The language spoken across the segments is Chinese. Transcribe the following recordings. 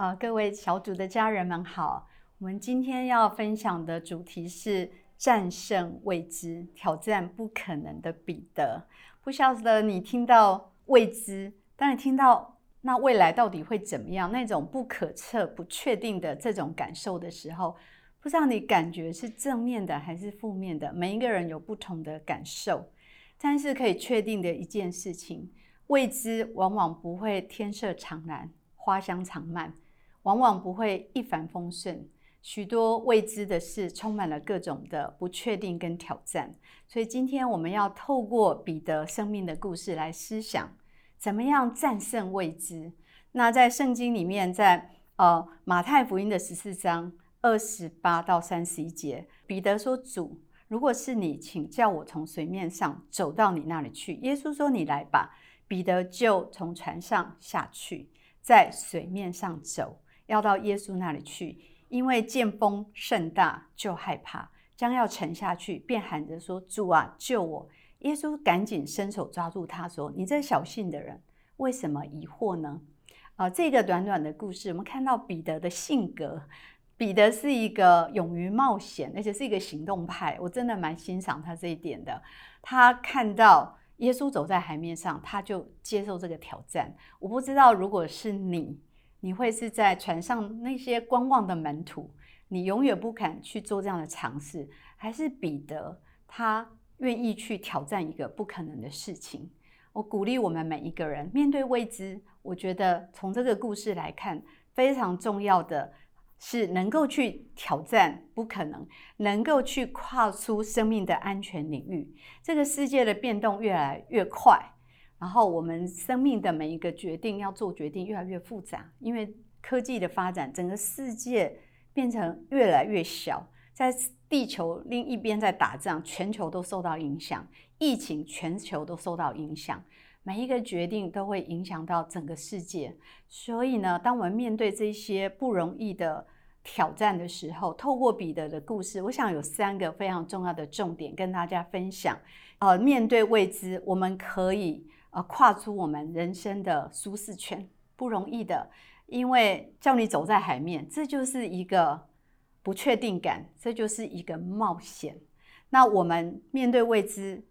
呃，各位小组的家人们好，我们今天要分享的主题是战胜未知，挑战不可能的彼得。不晓得你听到未知，当你听到那未来到底会怎么样，那种不可测、不确定的这种感受的时候，不知道你感觉是正面的还是负面的？每一个人有不同的感受，但是可以确定的一件事情，未知往往不会天色常蓝、花香常漫。往往不会一帆风顺，许多未知的事充满了各种的不确定跟挑战。所以今天我们要透过彼得生命的故事来思想，怎么样战胜未知。那在圣经里面，在呃马太福音的十四章二十八到三十一节，彼得说：“主，如果是你，请叫我从水面上走到你那里去。”耶稣说：“你来吧。”彼得就从船上下去，在水面上走。要到耶稣那里去，因为见风甚大，就害怕，将要沉下去，便喊着说：“主啊，救我！”耶稣赶紧伸手抓住他，说：“你这小信的人，为什么疑惑呢？”啊，这个短短的故事，我们看到彼得的性格。彼得是一个勇于冒险，而且是一个行动派，我真的蛮欣赏他这一点的。他看到耶稣走在海面上，他就接受这个挑战。我不知道，如果是你。你会是在船上那些观望的门徒，你永远不敢去做这样的尝试，还是彼得他愿意去挑战一个不可能的事情？我鼓励我们每一个人面对未知，我觉得从这个故事来看，非常重要的是能够去挑战不可能，能够去跨出生命的安全领域。这个世界的变动越来越快。然后我们生命的每一个决定要做决定越来越复杂，因为科技的发展，整个世界变成越来越小，在地球另一边在打仗，全球都受到影响，疫情全球都受到影响，每一个决定都会影响到整个世界。所以呢，当我们面对这些不容易的挑战的时候，透过彼得的故事，我想有三个非常重要的重点跟大家分享。呃，面对未知，我们可以。呃，跨出我们人生的舒适圈不容易的，因为叫你走在海面，这就是一个不确定感，这就是一个冒险。那我们面对未知，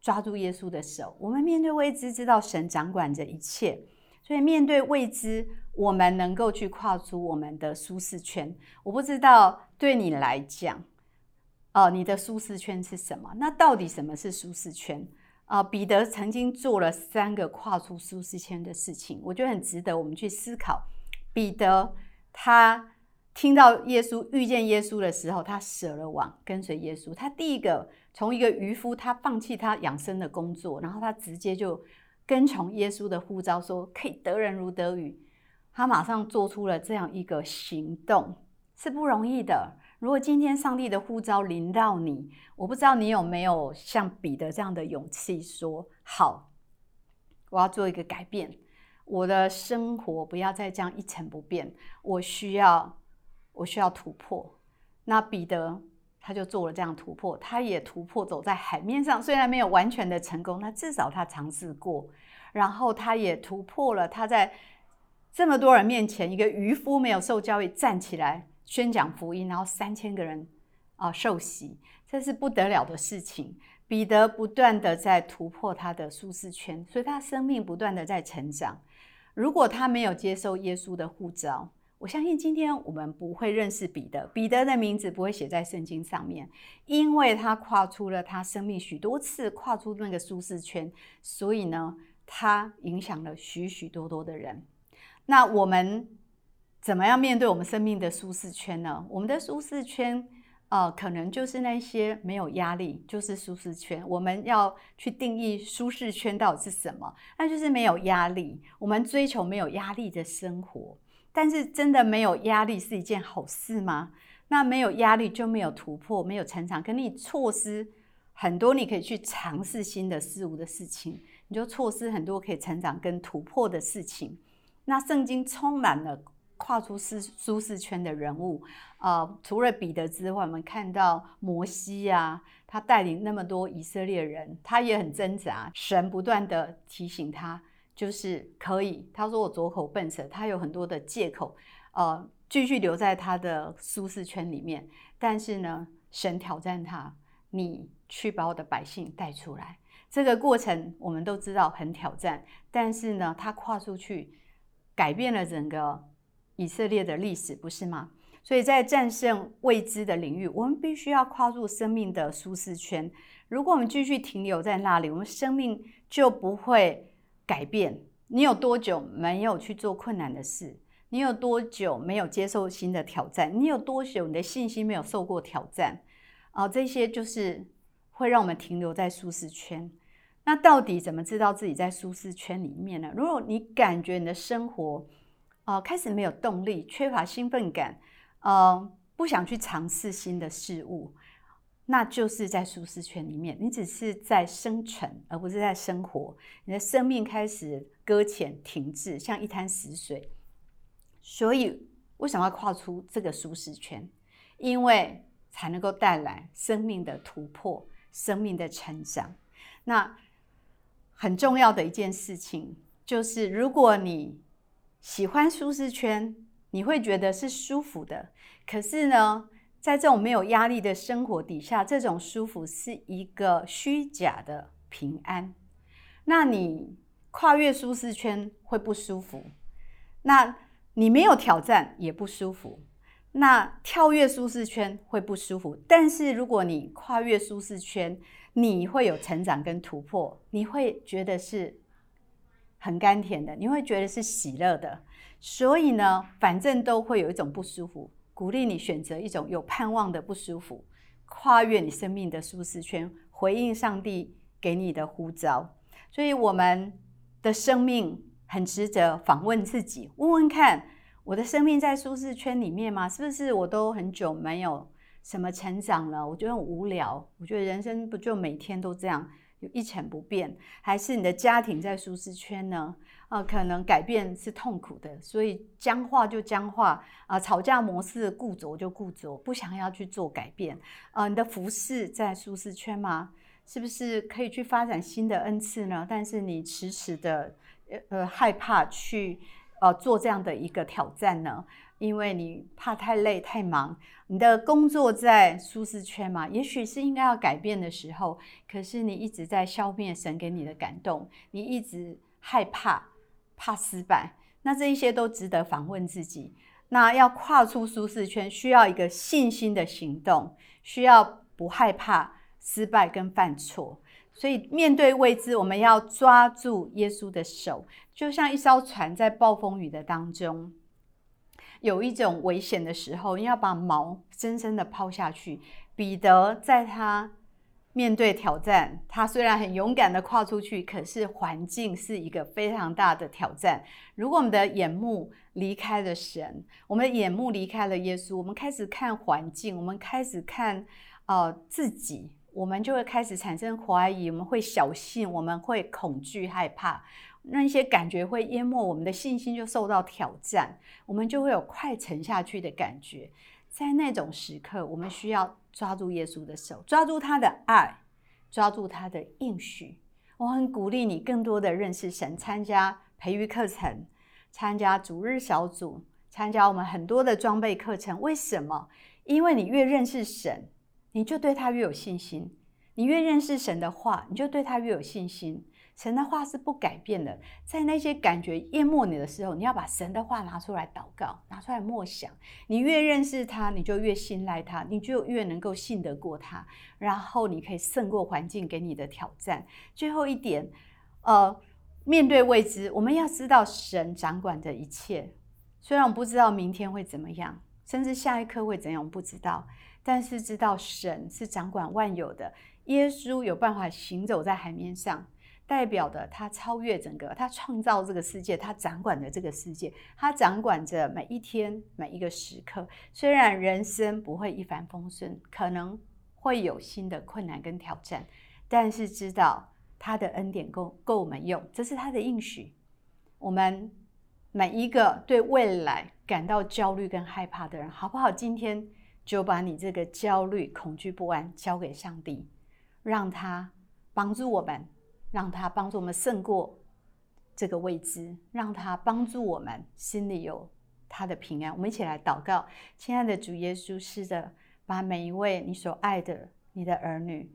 抓住耶稣的手；我们面对未知，知道神掌管着一切。所以面对未知，我们能够去跨出我们的舒适圈。我不知道对你来讲，哦，你的舒适圈是什么？那到底什么是舒适圈？啊，彼得曾经做了三个跨出舒适圈的事情，我觉得很值得我们去思考。彼得他听到耶稣遇见耶稣的时候，他舍了网跟随耶稣。他第一个从一个渔夫，他放弃他养生的工作，然后他直接就跟从耶稣的呼召，说可以得人如得鱼。他马上做出了这样一个行动，是不容易的。如果今天上帝的呼召临到你，我不知道你有没有像彼得这样的勇气，说好，我要做一个改变，我的生活不要再这样一成不变，我需要，我需要突破。那彼得他就做了这样突破，他也突破走在海面上，虽然没有完全的成功，那至少他尝试过，然后他也突破了，他在这么多人面前，一个渔夫没有受教育站起来。宣讲福音，然后三千个人啊受洗，这是不得了的事情。彼得不断的在突破他的舒适圈，所以他生命不断的在成长。如果他没有接受耶稣的呼召，我相信今天我们不会认识彼得，彼得的名字不会写在圣经上面，因为他跨出了他生命许多次跨出那个舒适圈，所以呢，他影响了许许多多的人。那我们。怎么样面对我们生命的舒适圈呢？我们的舒适圈，呃，可能就是那些没有压力，就是舒适圈。我们要去定义舒适圈到底是什么？那就是没有压力。我们追求没有压力的生活，但是真的没有压力是一件好事吗？那没有压力就没有突破，没有成长，可你错失很多你可以去尝试新的事物的事情，你就错失很多可以成长跟突破的事情。那圣经充满了。跨出舒舒适圈的人物，呃，除了彼得之外，我们看到摩西啊，他带领那么多以色列人，他也很挣扎。神不断的提醒他，就是可以。他说我左口笨舌，他有很多的借口，呃，继续留在他的舒适圈里面。但是呢，神挑战他，你去把我的百姓带出来。这个过程我们都知道很挑战，但是呢，他跨出去，改变了整个以色列的历史，不是吗？所以在战胜未知的领域，我们必须要跨入生命的舒适圈。如果我们继续停留在那里，我们生命就不会改变。你有多久没有去做困难的事？你有多久没有接受新的挑战？你有多久你的信心没有受过挑战？啊，这些就是会让我们停留在舒适圈。那到底怎么知道自己在舒适圈里面呢？如果你感觉你的生活，哦，开始没有动力，缺乏兴奋感。呃，不想去尝试新的事物，那就是在舒适圈里面。你只是在生存，而不是在生活。你的生命开始搁浅、停滞，像一滩死水。所以，为什么要跨出这个舒适圈？因为才能够带来生命的突破、生命的成长。那很重要的一件事情就是，如果你喜欢舒适圈。你会觉得是舒服的，可是呢，在这种没有压力的生活底下，这种舒服是一个虚假的平安。那你跨越舒适圈会不舒服，那你没有挑战也不舒服，那跳跃舒适圈会不舒服。但是如果你跨越舒适圈，你会有成长跟突破，你会觉得是很甘甜的，你会觉得是喜乐的。所以呢，反正都会有一种不舒服，鼓励你选择一种有盼望的不舒服，跨越你生命的舒适圈，回应上帝给你的呼召。所以我们的生命很值得访问自己，问问看，我的生命在舒适圈里面吗？是不是我都很久没有什么成长了？我觉得很无聊，我觉得人生不就每天都这样，一成不变？还是你的家庭在舒适圈呢？啊，可能改变是痛苦的，所以僵化就僵化啊，吵架模式固着就固着，不想要去做改变。啊，你的服饰在舒适圈吗？是不是可以去发展新的恩赐呢？但是你迟迟的呃呃害怕去呃做这样的一个挑战呢？因为你怕太累太忙。你的工作在舒适圈嘛？也许是应该要改变的时候，可是你一直在消灭神给你的感动，你一直害怕。怕失败，那这一些都值得访问自己。那要跨出舒适圈，需要一个信心的行动，需要不害怕失败跟犯错。所以面对未知，我们要抓住耶稣的手，就像一艘船在暴风雨的当中，有一种危险的时候，你要把锚深深的抛下去。彼得在他。面对挑战，他虽然很勇敢的跨出去，可是环境是一个非常大的挑战。如果我们的眼目离开了神，我们的眼目离开了耶稣，我们开始看环境，我们开始看呃自己，我们就会开始产生怀疑，我们会小心，我们会恐惧害怕，那一些感觉会淹没我们的信心，就受到挑战，我们就会有快沉下去的感觉。在那种时刻，我们需要抓住耶稣的手，抓住他的爱，抓住他的应许。我很鼓励你更多的认识神，参加培育课程，参加主日小组，参加我们很多的装备课程。为什么？因为你越认识神，你就对他越有信心；你越认识神的话，你就对他越有信心。神的话是不改变的，在那些感觉淹没你的时候，你要把神的话拿出来祷告，拿出来默想。你越认识他，你就越信赖他，你就越能够信得过他，然后你可以胜过环境给你的挑战。最后一点，呃，面对未知，我们要知道神掌管着一切。虽然我不知道明天会怎么样，甚至下一刻会怎样，我们不知道，但是知道神是掌管万有的。耶稣有办法行走在海面上。代表的他超越整个，他创造这个世界，他掌管着这个世界，他掌管着每一天每一个时刻。虽然人生不会一帆风顺，可能会有新的困难跟挑战，但是知道他的恩典够够我们用，这是他的应许。我们每一个对未来感到焦虑跟害怕的人，好不好？今天就把你这个焦虑、恐惧、不安交给上帝，让他帮助我们。让他帮助我们胜过这个未知，让他帮助我们心里有他的平安。我们一起来祷告，亲爱的主耶稣，是的，把每一位你所爱的你的儿女，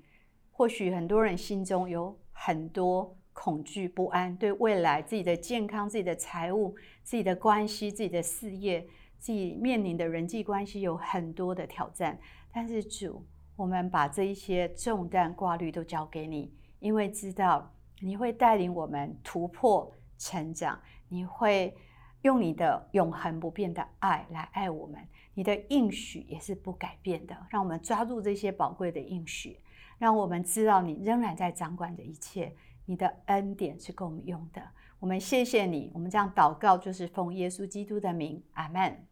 或许很多人心中有很多恐惧不安，对未来自己的健康、自己的财务、自己的关系、自己的事业、自己面临的人际关系有很多的挑战。但是主，我们把这一些重担挂虑都交给你，因为知道。你会带领我们突破成长，你会用你的永恒不变的爱来爱我们，你的应许也是不改变的。让我们抓住这些宝贵的应许，让我们知道你仍然在掌管着一切，你的恩典是够我们用的。我们谢谢你，我们这样祷告就是奉耶稣基督的名，阿门。